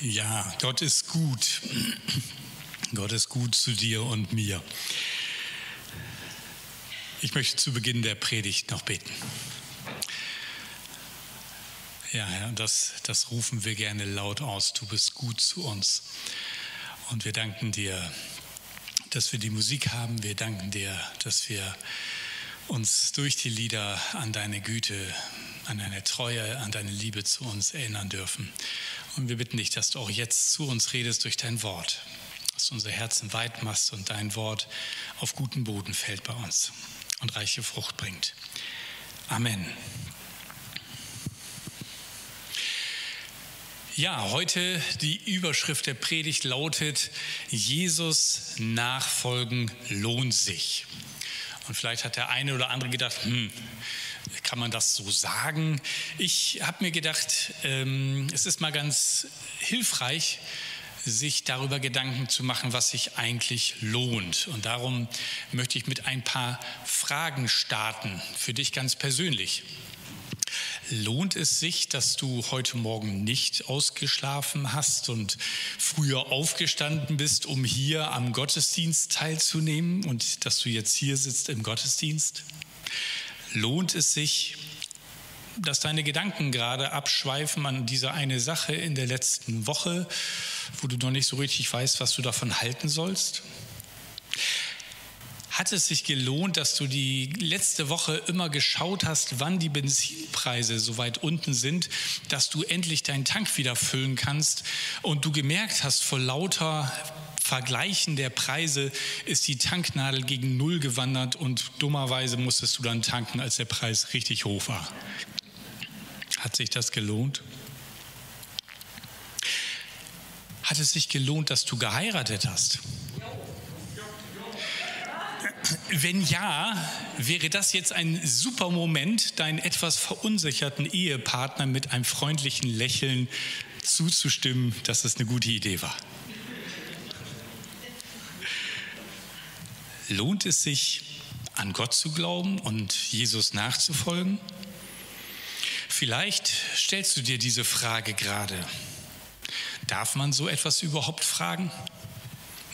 Ja, Gott ist gut. Gott ist gut zu dir und mir. Ich möchte zu Beginn der Predigt noch beten. Ja, Herr, das, das rufen wir gerne laut aus. Du bist gut zu uns. Und wir danken dir, dass wir die Musik haben. Wir danken dir, dass wir uns durch die Lieder an deine Güte, an deine Treue, an deine Liebe zu uns erinnern dürfen. Und wir bitten dich, dass du auch jetzt zu uns redest durch dein Wort, dass du unsere Herzen weit machst und dein Wort auf guten Boden fällt bei uns und reiche Frucht bringt. Amen. Ja, heute die Überschrift der Predigt lautet, Jesus nachfolgen lohnt sich. Und vielleicht hat der eine oder andere gedacht, hm, kann man das so sagen? Ich habe mir gedacht, ähm, es ist mal ganz hilfreich, sich darüber Gedanken zu machen, was sich eigentlich lohnt. Und darum möchte ich mit ein paar Fragen starten, für dich ganz persönlich. Lohnt es sich, dass du heute Morgen nicht ausgeschlafen hast und früher aufgestanden bist, um hier am Gottesdienst teilzunehmen und dass du jetzt hier sitzt im Gottesdienst? Lohnt es sich, dass deine Gedanken gerade abschweifen an diese eine Sache in der letzten Woche, wo du noch nicht so richtig weißt, was du davon halten sollst? Hat es sich gelohnt, dass du die letzte Woche immer geschaut hast, wann die Benzinpreise so weit unten sind, dass du endlich deinen Tank wieder füllen kannst und du gemerkt hast vor lauter Vergleichen der Preise ist die Tanknadel gegen Null gewandert und dummerweise musstest du dann tanken, als der Preis richtig hoch war. Hat sich das gelohnt? Hat es sich gelohnt, dass du geheiratet hast? Wenn ja, wäre das jetzt ein super Moment, deinen etwas verunsicherten Ehepartner mit einem freundlichen Lächeln zuzustimmen, dass es eine gute Idee war. Lohnt es sich, an Gott zu glauben und Jesus nachzufolgen? Vielleicht stellst du dir diese Frage gerade. Darf man so etwas überhaupt fragen?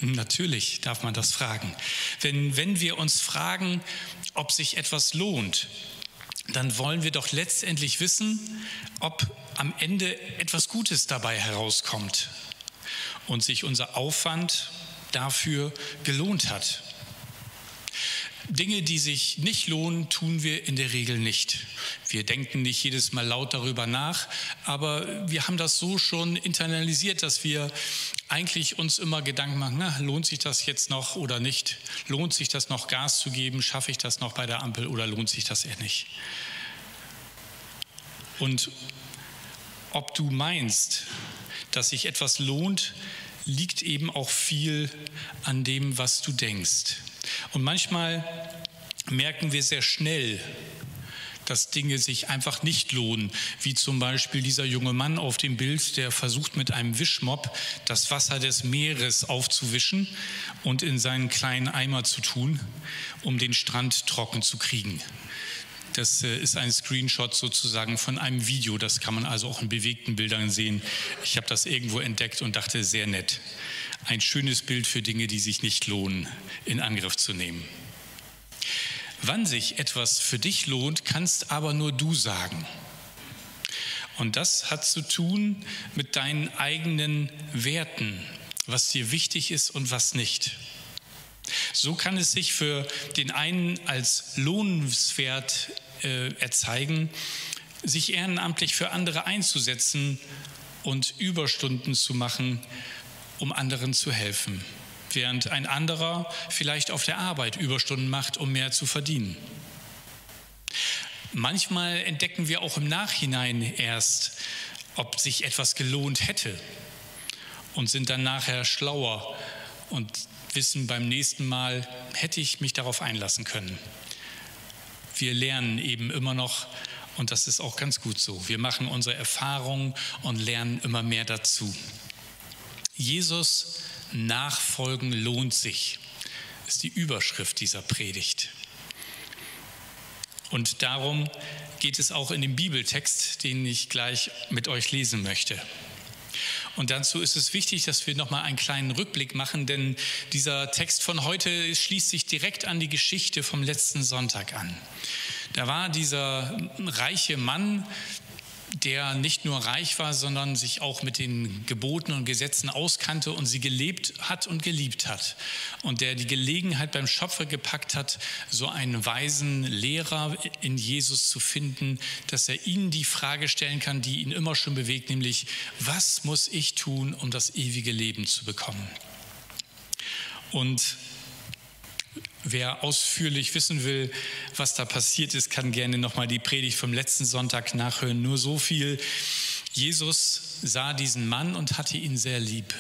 Natürlich darf man das fragen. Wenn, wenn wir uns fragen, ob sich etwas lohnt, dann wollen wir doch letztendlich wissen, ob am Ende etwas Gutes dabei herauskommt und sich unser Aufwand dafür gelohnt hat. Dinge, die sich nicht lohnen, tun wir in der Regel nicht. Wir denken nicht jedes Mal laut darüber nach, aber wir haben das so schon internalisiert, dass wir eigentlich uns immer Gedanken machen, na, lohnt sich das jetzt noch oder nicht? Lohnt sich das noch Gas zu geben? Schaffe ich das noch bei der Ampel oder lohnt sich das eher nicht? Und ob du meinst, dass sich etwas lohnt, liegt eben auch viel an dem, was du denkst. Und manchmal merken wir sehr schnell, dass Dinge sich einfach nicht lohnen, wie zum Beispiel dieser junge Mann auf dem Bild, der versucht mit einem Wischmopp das Wasser des Meeres aufzuwischen und in seinen kleinen Eimer zu tun, um den Strand trocken zu kriegen. Das äh, ist ein Screenshot sozusagen von einem Video, das kann man also auch in bewegten Bildern sehen. Ich habe das irgendwo entdeckt und dachte, sehr nett ein schönes Bild für Dinge, die sich nicht lohnen, in Angriff zu nehmen. Wann sich etwas für dich lohnt, kannst aber nur du sagen. Und das hat zu tun mit deinen eigenen Werten, was dir wichtig ist und was nicht. So kann es sich für den einen als lohnenswert äh, erzeigen, sich ehrenamtlich für andere einzusetzen und Überstunden zu machen, um anderen zu helfen, während ein anderer vielleicht auf der Arbeit Überstunden macht, um mehr zu verdienen. Manchmal entdecken wir auch im Nachhinein erst, ob sich etwas gelohnt hätte und sind dann nachher schlauer und wissen beim nächsten Mal, hätte ich mich darauf einlassen können. Wir lernen eben immer noch und das ist auch ganz gut so. Wir machen unsere Erfahrungen und lernen immer mehr dazu. Jesus nachfolgen lohnt sich, ist die Überschrift dieser Predigt. Und darum geht es auch in dem Bibeltext, den ich gleich mit euch lesen möchte. Und dazu ist es wichtig, dass wir nochmal einen kleinen Rückblick machen, denn dieser Text von heute schließt sich direkt an die Geschichte vom letzten Sonntag an. Da war dieser reiche Mann, der nicht nur reich war, sondern sich auch mit den Geboten und Gesetzen auskannte und sie gelebt hat und geliebt hat. Und der die Gelegenheit beim Schöpfer gepackt hat, so einen weisen Lehrer in Jesus zu finden, dass er ihnen die Frage stellen kann, die ihn immer schon bewegt, nämlich, was muss ich tun, um das ewige Leben zu bekommen? Und Wer ausführlich wissen will, was da passiert ist, kann gerne nochmal die Predigt vom letzten Sonntag nachhören. Nur so viel. Jesus sah diesen Mann und hatte ihn sehr lieb,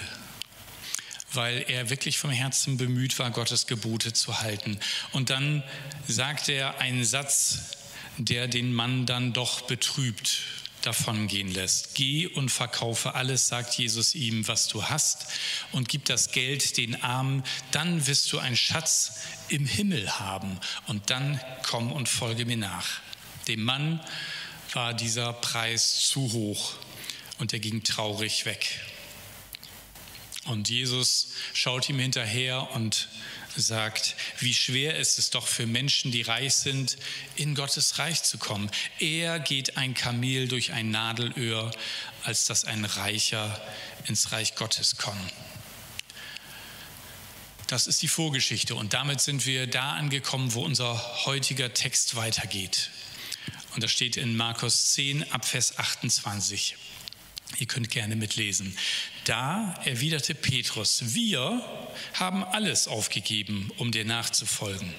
weil er wirklich vom Herzen bemüht war, Gottes Gebote zu halten. Und dann sagt er einen Satz, der den Mann dann doch betrübt davongehen lässt. Geh und verkaufe alles, sagt Jesus ihm, was du hast, und gib das Geld den Armen, dann wirst du einen Schatz im Himmel haben, und dann komm und folge mir nach. Dem Mann war dieser Preis zu hoch, und er ging traurig weg. Und Jesus schaut ihm hinterher und sagt, wie schwer ist es doch für Menschen, die reich sind, in Gottes Reich zu kommen. Eher geht ein Kamel durch ein Nadelöhr, als dass ein Reicher ins Reich Gottes kommt. Das ist die Vorgeschichte und damit sind wir da angekommen, wo unser heutiger Text weitergeht. Und das steht in Markus 10 ab Vers 28. Ihr könnt gerne mitlesen. Da erwiderte Petrus, wir haben alles aufgegeben, um dir nachzufolgen.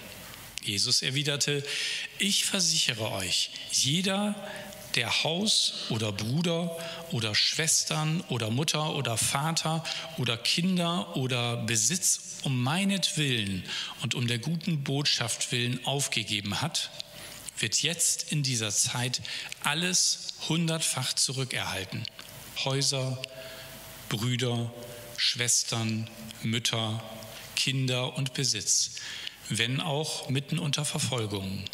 Jesus erwiderte, ich versichere euch, jeder, der Haus oder Bruder oder Schwestern oder Mutter oder Vater oder Kinder oder Besitz um meinetwillen und um der guten Botschaft willen aufgegeben hat, wird jetzt in dieser Zeit alles hundertfach zurückerhalten. Häuser, Brüder, Schwestern, Mütter, Kinder und Besitz, wenn auch mitten unter Verfolgung.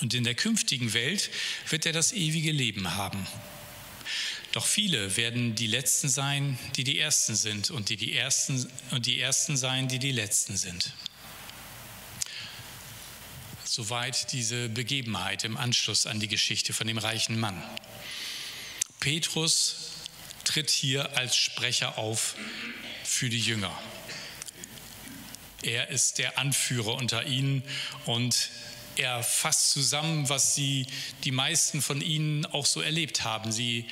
Und in der künftigen Welt wird er das ewige Leben haben. Doch viele werden die Letzten sein, die die Ersten sind, und die, die Ersten und die Ersten sein, die die Letzten sind. Soweit diese Begebenheit im Anschluss an die Geschichte von dem reichen Mann. Petrus tritt hier als Sprecher auf für die Jünger. Er ist der Anführer unter ihnen und er fasst zusammen, was sie, die meisten von ihnen auch so erlebt haben. Sie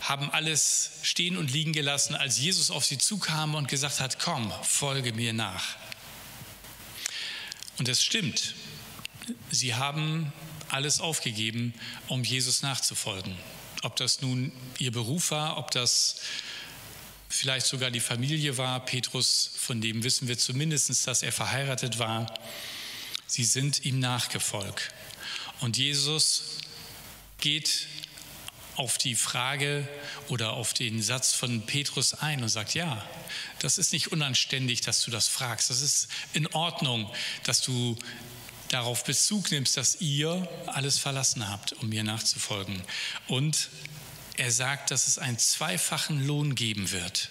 haben alles stehen und liegen gelassen, als Jesus auf sie zukam und gesagt hat, komm, folge mir nach. Und es stimmt, sie haben alles aufgegeben, um Jesus nachzufolgen. Ob das nun ihr Beruf war, ob das vielleicht sogar die Familie war. Petrus, von dem wissen wir zumindest, dass er verheiratet war. Sie sind ihm nachgefolgt. Und Jesus geht auf die Frage oder auf den Satz von Petrus ein und sagt, ja, das ist nicht unanständig, dass du das fragst. Das ist in Ordnung, dass du darauf Bezug nimmst, dass ihr alles verlassen habt, um mir nachzufolgen. Und er sagt, dass es einen zweifachen Lohn geben wird.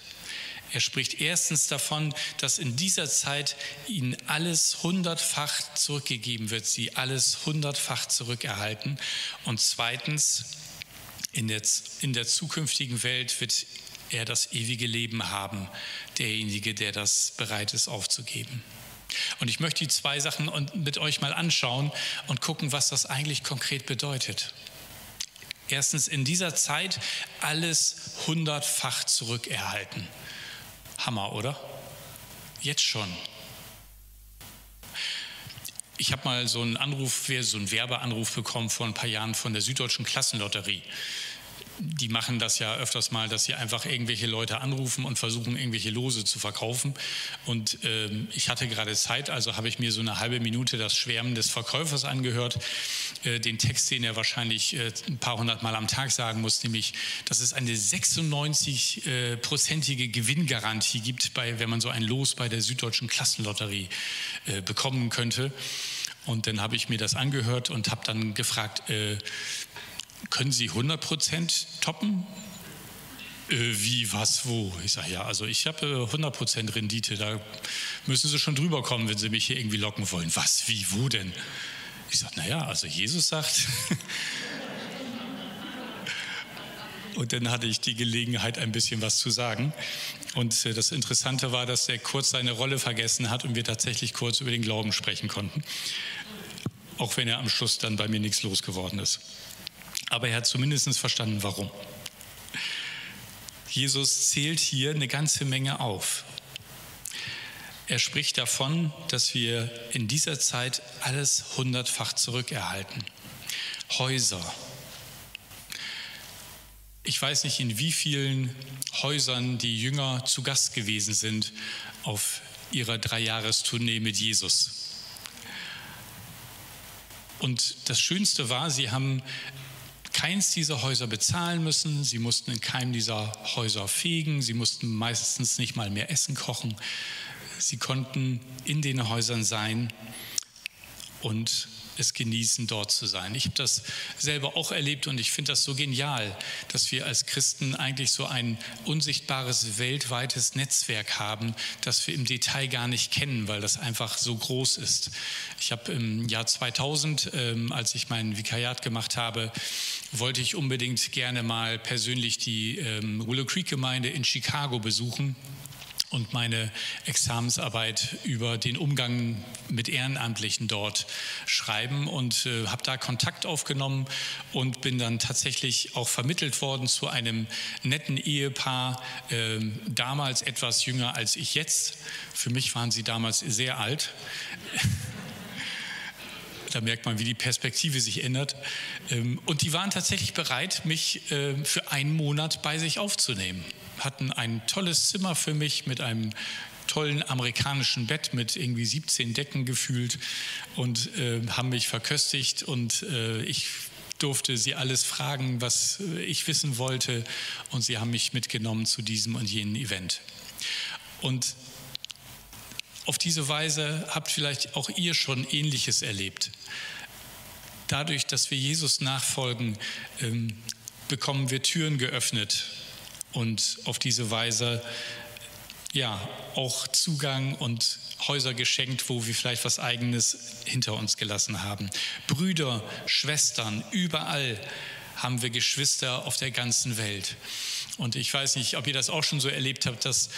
Er spricht erstens davon, dass in dieser Zeit ihnen alles hundertfach zurückgegeben wird, sie alles hundertfach zurückerhalten. Und zweitens, in der, in der zukünftigen Welt wird er das ewige Leben haben, derjenige, der das bereit ist aufzugeben. Und ich möchte die zwei Sachen mit euch mal anschauen und gucken, was das eigentlich konkret bedeutet. Erstens, in dieser Zeit alles hundertfach zurückerhalten. Hammer, oder? Jetzt schon. Ich habe mal so einen Anruf, so einen Werbeanruf bekommen vor ein paar Jahren von der Süddeutschen Klassenlotterie die machen das ja öfters mal, dass sie einfach irgendwelche Leute anrufen und versuchen, irgendwelche Lose zu verkaufen. Und ähm, ich hatte gerade Zeit, also habe ich mir so eine halbe Minute das Schwärmen des Verkäufers angehört, äh, den Text, den er wahrscheinlich äh, ein paar hundert Mal am Tag sagen muss, nämlich, dass es eine 96-prozentige äh, Gewinngarantie gibt, bei, wenn man so ein Los bei der Süddeutschen Klassenlotterie äh, bekommen könnte. Und dann habe ich mir das angehört und habe dann gefragt, äh, können Sie 100 Prozent toppen? äh, wie, was, wo? Ich sage, ja, also ich habe äh, 100% Rendite, da müssen Sie schon drüber kommen, wenn Sie mich hier irgendwie locken wollen. Was, wie, wo denn? Ich sage, naja, also Jesus sagt. Und dann hatte ich die Gelegenheit, ein bisschen was zu sagen. Und äh, das Interessante war, dass er kurz seine Rolle vergessen hat und wir tatsächlich kurz über den Glauben sprechen konnten. Auch wenn er am Schluss dann bei mir nichts losgeworden ist. Aber er hat zumindest verstanden, warum. Jesus zählt hier eine ganze Menge auf. Er spricht davon, dass wir in dieser Zeit alles hundertfach zurückerhalten. Häuser. Ich weiß nicht, in wie vielen Häusern die Jünger zu Gast gewesen sind auf ihrer Dreijahrestournee mit Jesus. Und das Schönste war, sie haben keins dieser Häuser bezahlen müssen. Sie mussten in keinem dieser Häuser fegen. Sie mussten meistens nicht mal mehr Essen kochen. Sie konnten in den Häusern sein und es genießen, dort zu sein. Ich habe das selber auch erlebt und ich finde das so genial, dass wir als Christen eigentlich so ein unsichtbares weltweites Netzwerk haben, das wir im Detail gar nicht kennen, weil das einfach so groß ist. Ich habe im Jahr 2000, ähm, als ich mein Vikariat gemacht habe, wollte ich unbedingt gerne mal persönlich die ähm, Willow Creek Gemeinde in Chicago besuchen und meine Examensarbeit über den Umgang mit Ehrenamtlichen dort schreiben und äh, habe da Kontakt aufgenommen und bin dann tatsächlich auch vermittelt worden zu einem netten Ehepaar, äh, damals etwas jünger als ich jetzt. Für mich waren sie damals sehr alt. Da merkt man, wie die Perspektive sich ändert. Ähm, und die waren tatsächlich bereit, mich äh, für einen Monat bei sich aufzunehmen. Hatten ein tolles Zimmer für mich mit einem tollen amerikanischen Bett mit irgendwie 17 Decken gefühlt und äh, haben mich verköstigt und äh, ich durfte sie alles fragen, was ich wissen wollte und sie haben mich mitgenommen zu diesem und jenem Event. Und auf diese Weise habt vielleicht auch ihr schon Ähnliches erlebt. Dadurch, dass wir Jesus nachfolgen, ähm, bekommen wir Türen geöffnet und auf diese Weise ja auch Zugang und Häuser geschenkt, wo wir vielleicht was Eigenes hinter uns gelassen haben. Brüder, Schwestern, überall haben wir Geschwister auf der ganzen Welt. Und ich weiß nicht, ob ihr das auch schon so erlebt habt, dass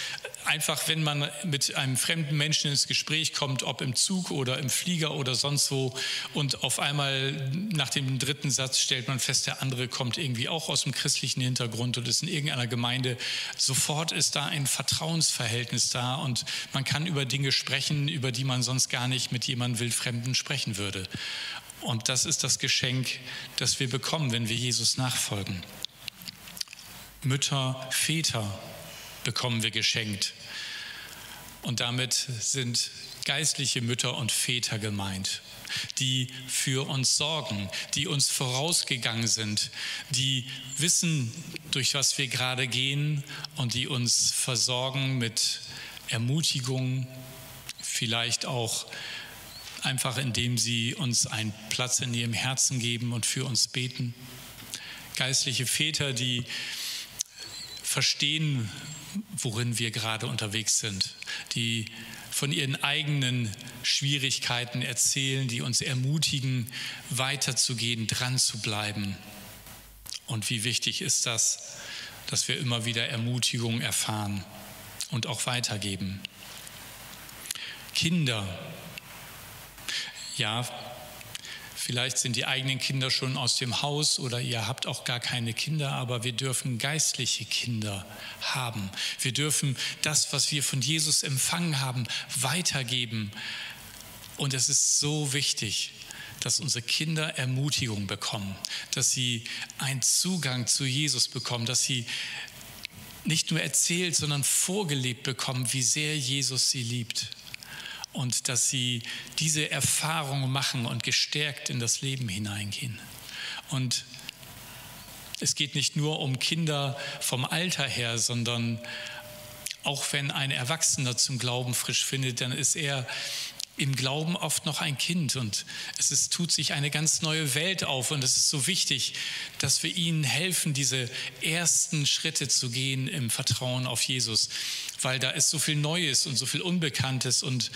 einfach, wenn man mit einem fremden Menschen ins Gespräch kommt, ob im Zug oder im Flieger oder sonst wo, und auf einmal nach dem dritten Satz stellt man fest, der andere kommt irgendwie auch aus dem christlichen Hintergrund und ist in irgendeiner Gemeinde, sofort ist da ein Vertrauensverhältnis da und man kann über Dinge sprechen, über die man sonst gar nicht mit jemandem Wildfremden sprechen würde. Und das ist das Geschenk, das wir bekommen, wenn wir Jesus nachfolgen. Mütter, Väter bekommen wir geschenkt. Und damit sind geistliche Mütter und Väter gemeint, die für uns sorgen, die uns vorausgegangen sind, die wissen, durch was wir gerade gehen und die uns versorgen mit Ermutigung, vielleicht auch einfach indem sie uns einen Platz in ihrem Herzen geben und für uns beten. Geistliche Väter, die verstehen, worin wir gerade unterwegs sind, die von ihren eigenen Schwierigkeiten erzählen, die uns ermutigen, weiterzugehen, dran zu bleiben. Und wie wichtig ist das, dass wir immer wieder Ermutigung erfahren und auch weitergeben. Kinder, ja, Vielleicht sind die eigenen Kinder schon aus dem Haus oder ihr habt auch gar keine Kinder, aber wir dürfen geistliche Kinder haben. Wir dürfen das, was wir von Jesus empfangen haben, weitergeben. Und es ist so wichtig, dass unsere Kinder Ermutigung bekommen, dass sie einen Zugang zu Jesus bekommen, dass sie nicht nur erzählt, sondern vorgelebt bekommen, wie sehr Jesus sie liebt und dass sie diese Erfahrung machen und gestärkt in das Leben hineingehen. Und es geht nicht nur um Kinder vom Alter her, sondern auch wenn ein Erwachsener zum Glauben frisch findet, dann ist er im Glauben oft noch ein Kind. Und es ist, tut sich eine ganz neue Welt auf. Und es ist so wichtig, dass wir ihnen helfen, diese ersten Schritte zu gehen im Vertrauen auf Jesus, weil da ist so viel Neues und so viel Unbekanntes. Und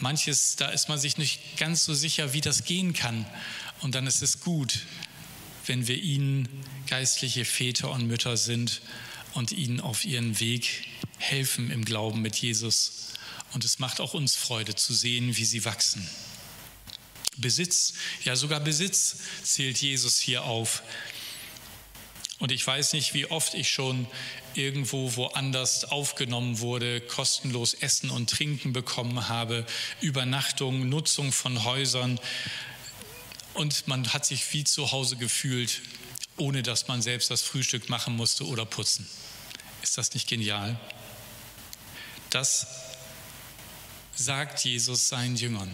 manches, da ist man sich nicht ganz so sicher, wie das gehen kann. Und dann ist es gut, wenn wir ihnen geistliche Väter und Mütter sind und ihnen auf ihren Weg helfen im Glauben mit Jesus und es macht auch uns Freude zu sehen, wie sie wachsen. Besitz, ja sogar Besitz zählt Jesus hier auf. Und ich weiß nicht, wie oft ich schon irgendwo woanders aufgenommen wurde, kostenlos Essen und Trinken bekommen habe, Übernachtung, Nutzung von Häusern. Und man hat sich wie zu Hause gefühlt, ohne dass man selbst das Frühstück machen musste oder putzen. Ist das nicht genial? Das sagt Jesus seinen Jüngern.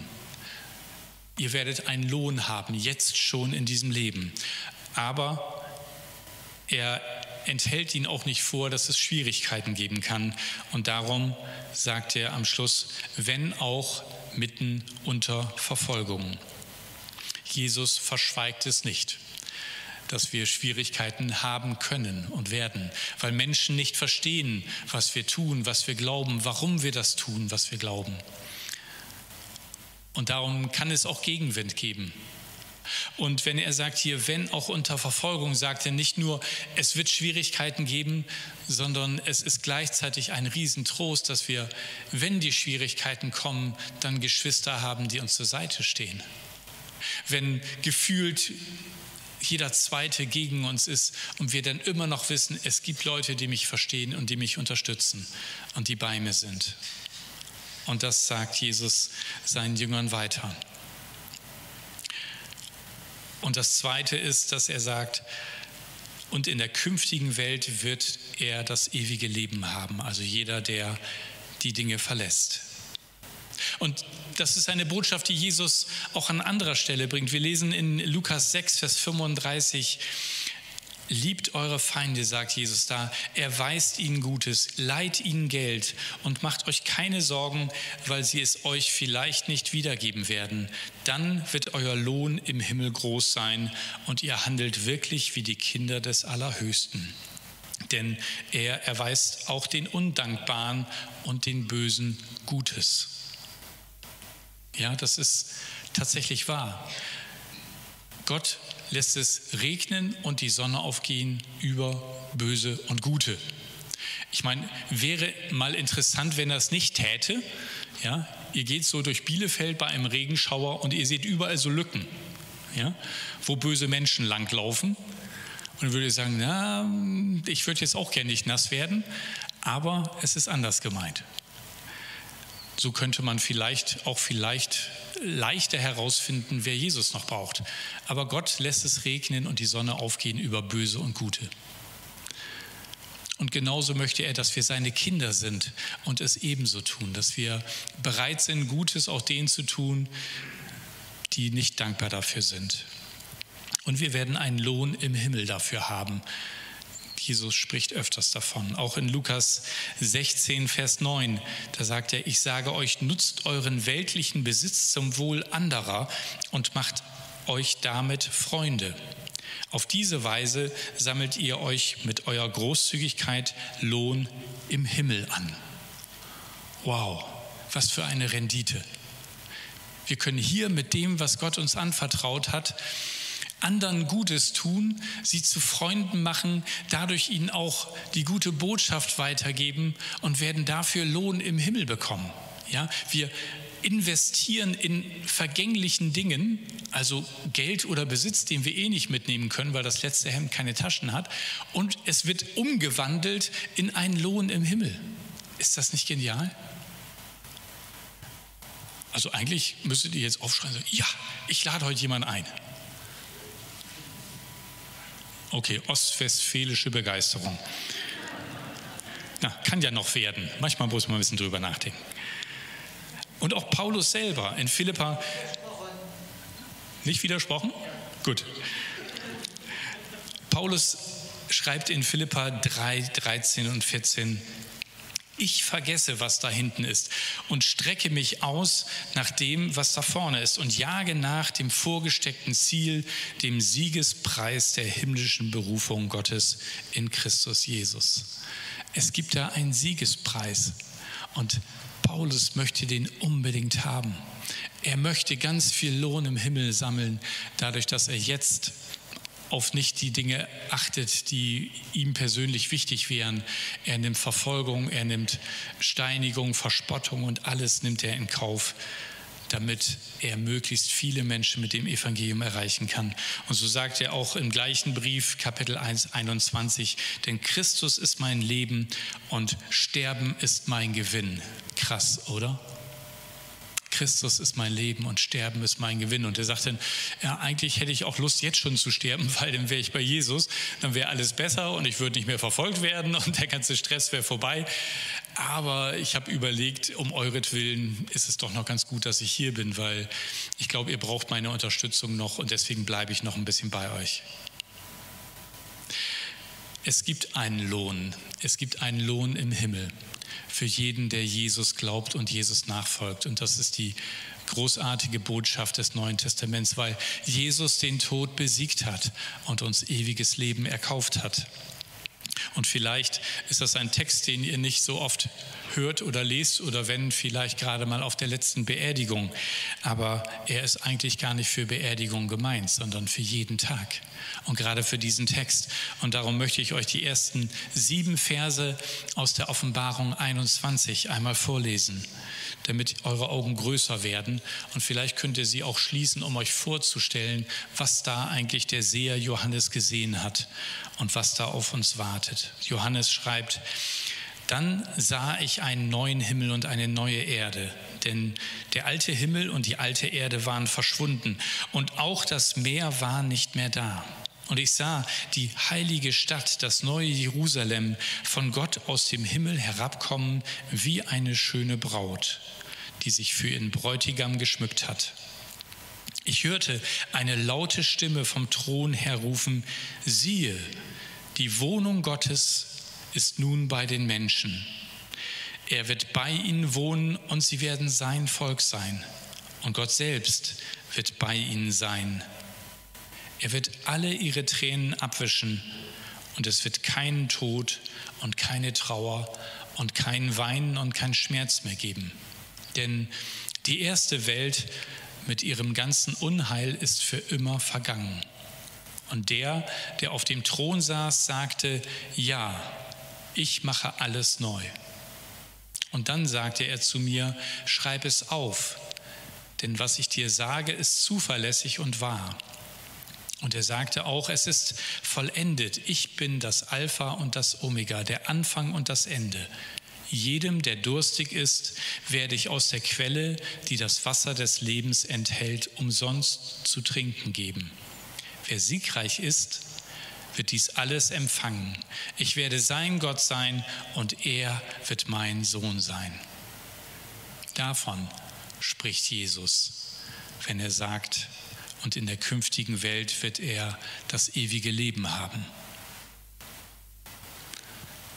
Ihr werdet einen Lohn haben, jetzt schon in diesem Leben. Aber er enthält ihn auch nicht vor, dass es Schwierigkeiten geben kann. Und darum sagt er am Schluss, wenn auch mitten unter Verfolgung. Jesus verschweigt es nicht dass wir Schwierigkeiten haben können und werden, weil Menschen nicht verstehen, was wir tun, was wir glauben, warum wir das tun, was wir glauben. Und darum kann es auch Gegenwind geben. Und wenn er sagt hier, wenn auch unter Verfolgung, sagt er nicht nur, es wird Schwierigkeiten geben, sondern es ist gleichzeitig ein Riesentrost, dass wir, wenn die Schwierigkeiten kommen, dann Geschwister haben, die uns zur Seite stehen. Wenn gefühlt jeder Zweite gegen uns ist und wir dann immer noch wissen, es gibt Leute, die mich verstehen und die mich unterstützen und die bei mir sind. Und das sagt Jesus seinen Jüngern weiter. Und das Zweite ist, dass er sagt, und in der künftigen Welt wird er das ewige Leben haben, also jeder, der die Dinge verlässt. Und das ist eine Botschaft, die Jesus auch an anderer Stelle bringt. Wir lesen in Lukas 6, Vers 35, Liebt eure Feinde, sagt Jesus da. Erweist ihnen Gutes, leiht ihnen Geld und macht euch keine Sorgen, weil sie es euch vielleicht nicht wiedergeben werden. Dann wird euer Lohn im Himmel groß sein und ihr handelt wirklich wie die Kinder des Allerhöchsten. Denn er erweist auch den Undankbaren und den Bösen Gutes. Ja, das ist tatsächlich wahr. Gott lässt es regnen und die Sonne aufgehen über Böse und Gute. Ich meine, wäre mal interessant, wenn es nicht täte. Ja, ihr geht so durch Bielefeld bei einem Regenschauer und ihr seht überall so Lücken, ja, wo böse Menschen langlaufen. Und dann würde ich sagen, na, ich würde jetzt auch gerne nicht nass werden, aber es ist anders gemeint. So könnte man vielleicht auch vielleicht leichter herausfinden, wer Jesus noch braucht. Aber Gott lässt es regnen und die Sonne aufgehen über Böse und Gute. Und genauso möchte er, dass wir seine Kinder sind und es ebenso tun, dass wir bereit sind, Gutes auch denen zu tun, die nicht dankbar dafür sind. Und wir werden einen Lohn im Himmel dafür haben, Jesus spricht öfters davon. Auch in Lukas 16, Vers 9, da sagt er, ich sage euch, nutzt euren weltlichen Besitz zum Wohl anderer und macht euch damit Freunde. Auf diese Weise sammelt ihr euch mit eurer Großzügigkeit Lohn im Himmel an. Wow, was für eine Rendite. Wir können hier mit dem, was Gott uns anvertraut hat, anderen Gutes tun, sie zu Freunden machen, dadurch ihnen auch die gute Botschaft weitergeben und werden dafür Lohn im Himmel bekommen. Ja, wir investieren in vergänglichen Dingen, also Geld oder Besitz, den wir eh nicht mitnehmen können, weil das letzte Hemd keine Taschen hat, und es wird umgewandelt in einen Lohn im Himmel. Ist das nicht genial? Also eigentlich müsstet ihr jetzt aufschreien, so, ja, ich lade heute jemanden ein. Okay, ostwestfälische Begeisterung. Na, kann ja noch werden. Manchmal muss man ein bisschen drüber nachdenken. Und auch Paulus selber in Philippa. Nicht widersprochen? Gut. Paulus schreibt in Philippa 3, 13 und 14, Ich vergesse, was da hinten ist und strecke mich aus nach dem, was da vorne ist und jage nach dem vorgesteckten Ziel, dem Siegespreis der himmlischen Berufung Gottes in Christus Jesus. Es gibt da einen Siegespreis und Paulus möchte den unbedingt haben. Er möchte ganz viel Lohn im Himmel sammeln, dadurch, dass er jetzt auf nicht die Dinge achtet, die ihm persönlich wichtig wären. Er nimmt Verfolgung, er nimmt Steinigung, Verspottung und alles nimmt er in Kauf, damit er möglichst viele Menschen mit dem Evangelium erreichen kann. Und so sagt er auch im gleichen Brief, Kapitel 1, 21, denn Christus ist mein Leben und Sterben ist mein Gewinn. Krass, oder? Christus ist mein Leben und Sterben ist mein Gewinn. Und er sagt dann, ja, eigentlich hätte ich auch Lust, jetzt schon zu sterben, weil dann wäre ich bei Jesus, dann wäre alles besser und ich würde nicht mehr verfolgt werden und der ganze Stress wäre vorbei. Aber ich habe überlegt, um euretwillen ist es doch noch ganz gut, dass ich hier bin, weil ich glaube, ihr braucht meine Unterstützung noch und deswegen bleibe ich noch ein bisschen bei euch. Es gibt einen Lohn. Es gibt einen Lohn im Himmel für jeden, der Jesus glaubt und Jesus nachfolgt. Und das ist die großartige Botschaft des Neuen Testaments, weil Jesus den Tod besiegt hat und uns ewiges Leben erkauft hat. Und vielleicht ist das ein Text, den ihr nicht so oft hört oder lest oder wenn vielleicht gerade mal auf der letzten Beerdigung. Aber er ist eigentlich gar nicht für Beerdigung gemeint, sondern für jeden Tag und gerade für diesen Text. Und darum möchte ich euch die ersten sieben Verse aus der Offenbarung 21 einmal vorlesen, damit eure Augen größer werden. Und vielleicht könnt ihr sie auch schließen, um euch vorzustellen, was da eigentlich der Seher Johannes gesehen hat und was da auf uns wartet. Johannes schreibt, dann sah ich einen neuen Himmel und eine neue Erde, denn der alte Himmel und die alte Erde waren verschwunden und auch das Meer war nicht mehr da. Und ich sah die heilige Stadt, das neue Jerusalem, von Gott aus dem Himmel herabkommen wie eine schöne Braut, die sich für ihren Bräutigam geschmückt hat. Ich hörte eine laute Stimme vom Thron her rufen, siehe, die Wohnung Gottes ist nun bei den Menschen. Er wird bei ihnen wohnen und sie werden sein Volk sein. Und Gott selbst wird bei ihnen sein. Er wird alle ihre Tränen abwischen und es wird keinen Tod und keine Trauer und kein Weinen und kein Schmerz mehr geben. Denn die erste Welt mit ihrem ganzen Unheil ist für immer vergangen. Und der, der auf dem Thron saß, sagte, ja, ich mache alles neu. Und dann sagte er zu mir, schreib es auf, denn was ich dir sage, ist zuverlässig und wahr. Und er sagte auch, es ist vollendet, ich bin das Alpha und das Omega, der Anfang und das Ende. Jedem, der durstig ist, werde ich aus der Quelle, die das Wasser des Lebens enthält, umsonst zu trinken geben. Wer siegreich ist, wird dies alles empfangen. Ich werde sein Gott sein und er wird mein Sohn sein. Davon spricht Jesus, wenn er sagt, und in der künftigen Welt wird er das ewige Leben haben.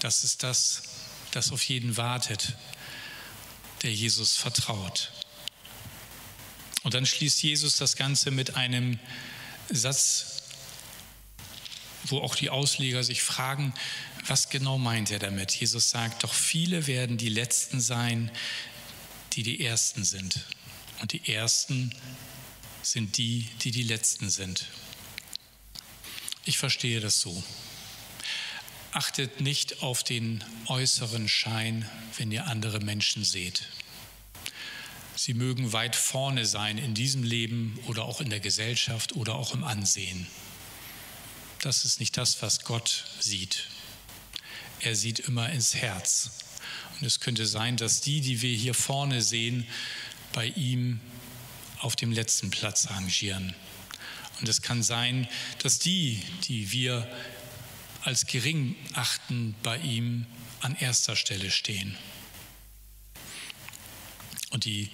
Das ist das, das auf jeden wartet, der Jesus vertraut. Und dann schließt Jesus das Ganze mit einem Satz wo auch die Ausleger sich fragen, was genau meint er damit? Jesus sagt, doch viele werden die Letzten sein, die die Ersten sind. Und die Ersten sind die, die die Letzten sind. Ich verstehe das so. Achtet nicht auf den äußeren Schein, wenn ihr andere Menschen seht. Sie mögen weit vorne sein in diesem Leben oder auch in der Gesellschaft oder auch im Ansehen das ist nicht das, was Gott sieht. Er sieht immer ins Herz. Und es könnte sein, dass die, die wir hier vorne sehen, bei ihm auf dem letzten Platz rangieren. Und es kann sein, dass die, die wir als gering achten, bei ihm an erster Stelle stehen. Und die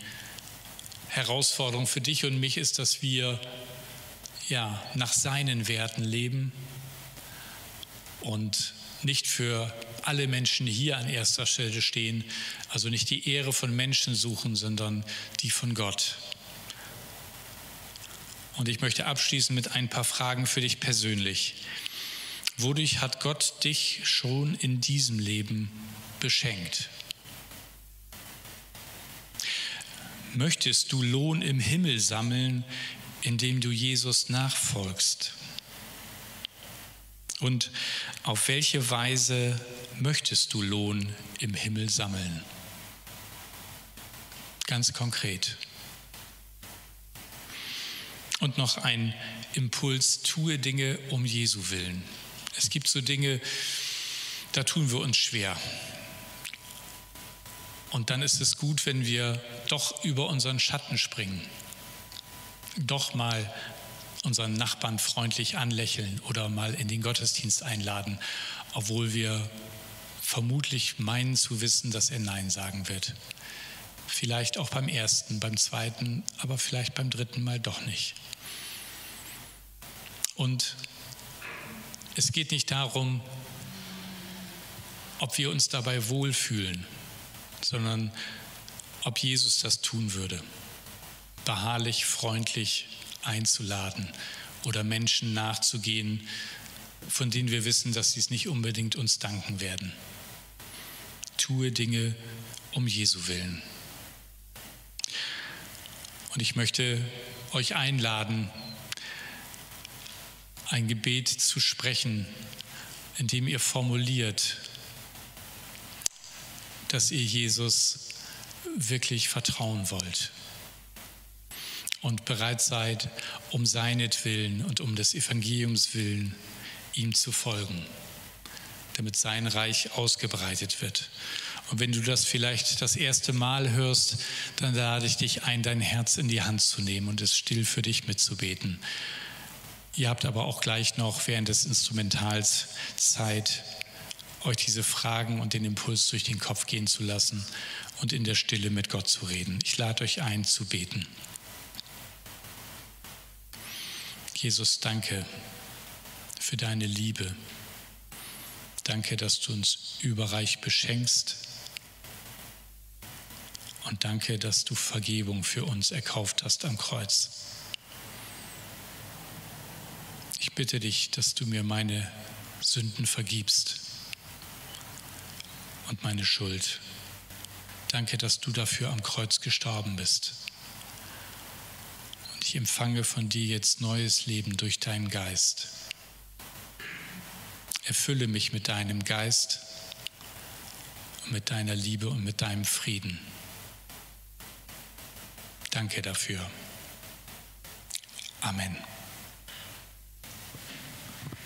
Herausforderung für dich und mich ist, dass wir ja, nach seinen Werten leben und nicht für alle Menschen hier an erster Stelle stehen, also nicht die Ehre von Menschen suchen, sondern die von Gott. Und ich möchte abschließen mit ein paar Fragen für dich persönlich. Wodurch hat Gott dich schon in diesem Leben beschenkt? Möchtest du Lohn im Himmel sammeln, indem du Jesus nachfolgst? Und auf welche Weise möchtest du Lohn im Himmel sammeln? Ganz konkret. Und noch ein Impuls, tue Dinge um Jesu willen. Es gibt so Dinge, da tun wir uns schwer. Und dann ist es gut, wenn wir doch über unseren Schatten springen, doch mal unseren Nachbarn freundlich anlächeln oder mal in den Gottesdienst einladen, obwohl wir vermutlich meinen zu wissen, dass er Nein sagen wird. Vielleicht auch beim ersten, beim zweiten, aber vielleicht beim dritten Mal doch nicht. Und es geht nicht darum, ob wir uns dabei wohlfühlen, sondern ob Jesus das tun würde. Beharrlich, freundlich einzuladen oder Menschen nachzugehen, von denen wir wissen, dass sie es nicht unbedingt uns danken werden. Tue Dinge um Jesu willen. Und ich möchte euch einladen, ein Gebet zu sprechen, in dem ihr formuliert, dass ihr Jesus wirklich vertrauen wollt und bereit seid, um seinetwillen und um des Evangeliums willen ihm zu folgen, damit sein Reich ausgebreitet wird. Und wenn du das vielleicht das erste Mal hörst, dann lade ich dich ein, dein Herz in die Hand zu nehmen und es still für dich mitzubeten. Ihr habt aber auch gleich noch während des Instrumentals Zeit, euch diese Fragen und den Impuls durch den Kopf gehen zu lassen und in der Stille mit Gott zu reden. Ich lade euch ein zu beten. Jesus, danke für deine Liebe. Danke, dass du uns überreich beschenkst. Und danke, dass du Vergebung für uns erkauft hast am Kreuz. Ich bitte dich, dass du mir meine Sünden vergibst und meine Schuld. Danke, dass du dafür am Kreuz gestorben bist. Und ich empfange von dir jetzt neues Leben durch deinen Geist. Erfülle mich mit deinem Geist und mit deiner Liebe und mit deinem Frieden. Danke dafür. Amen.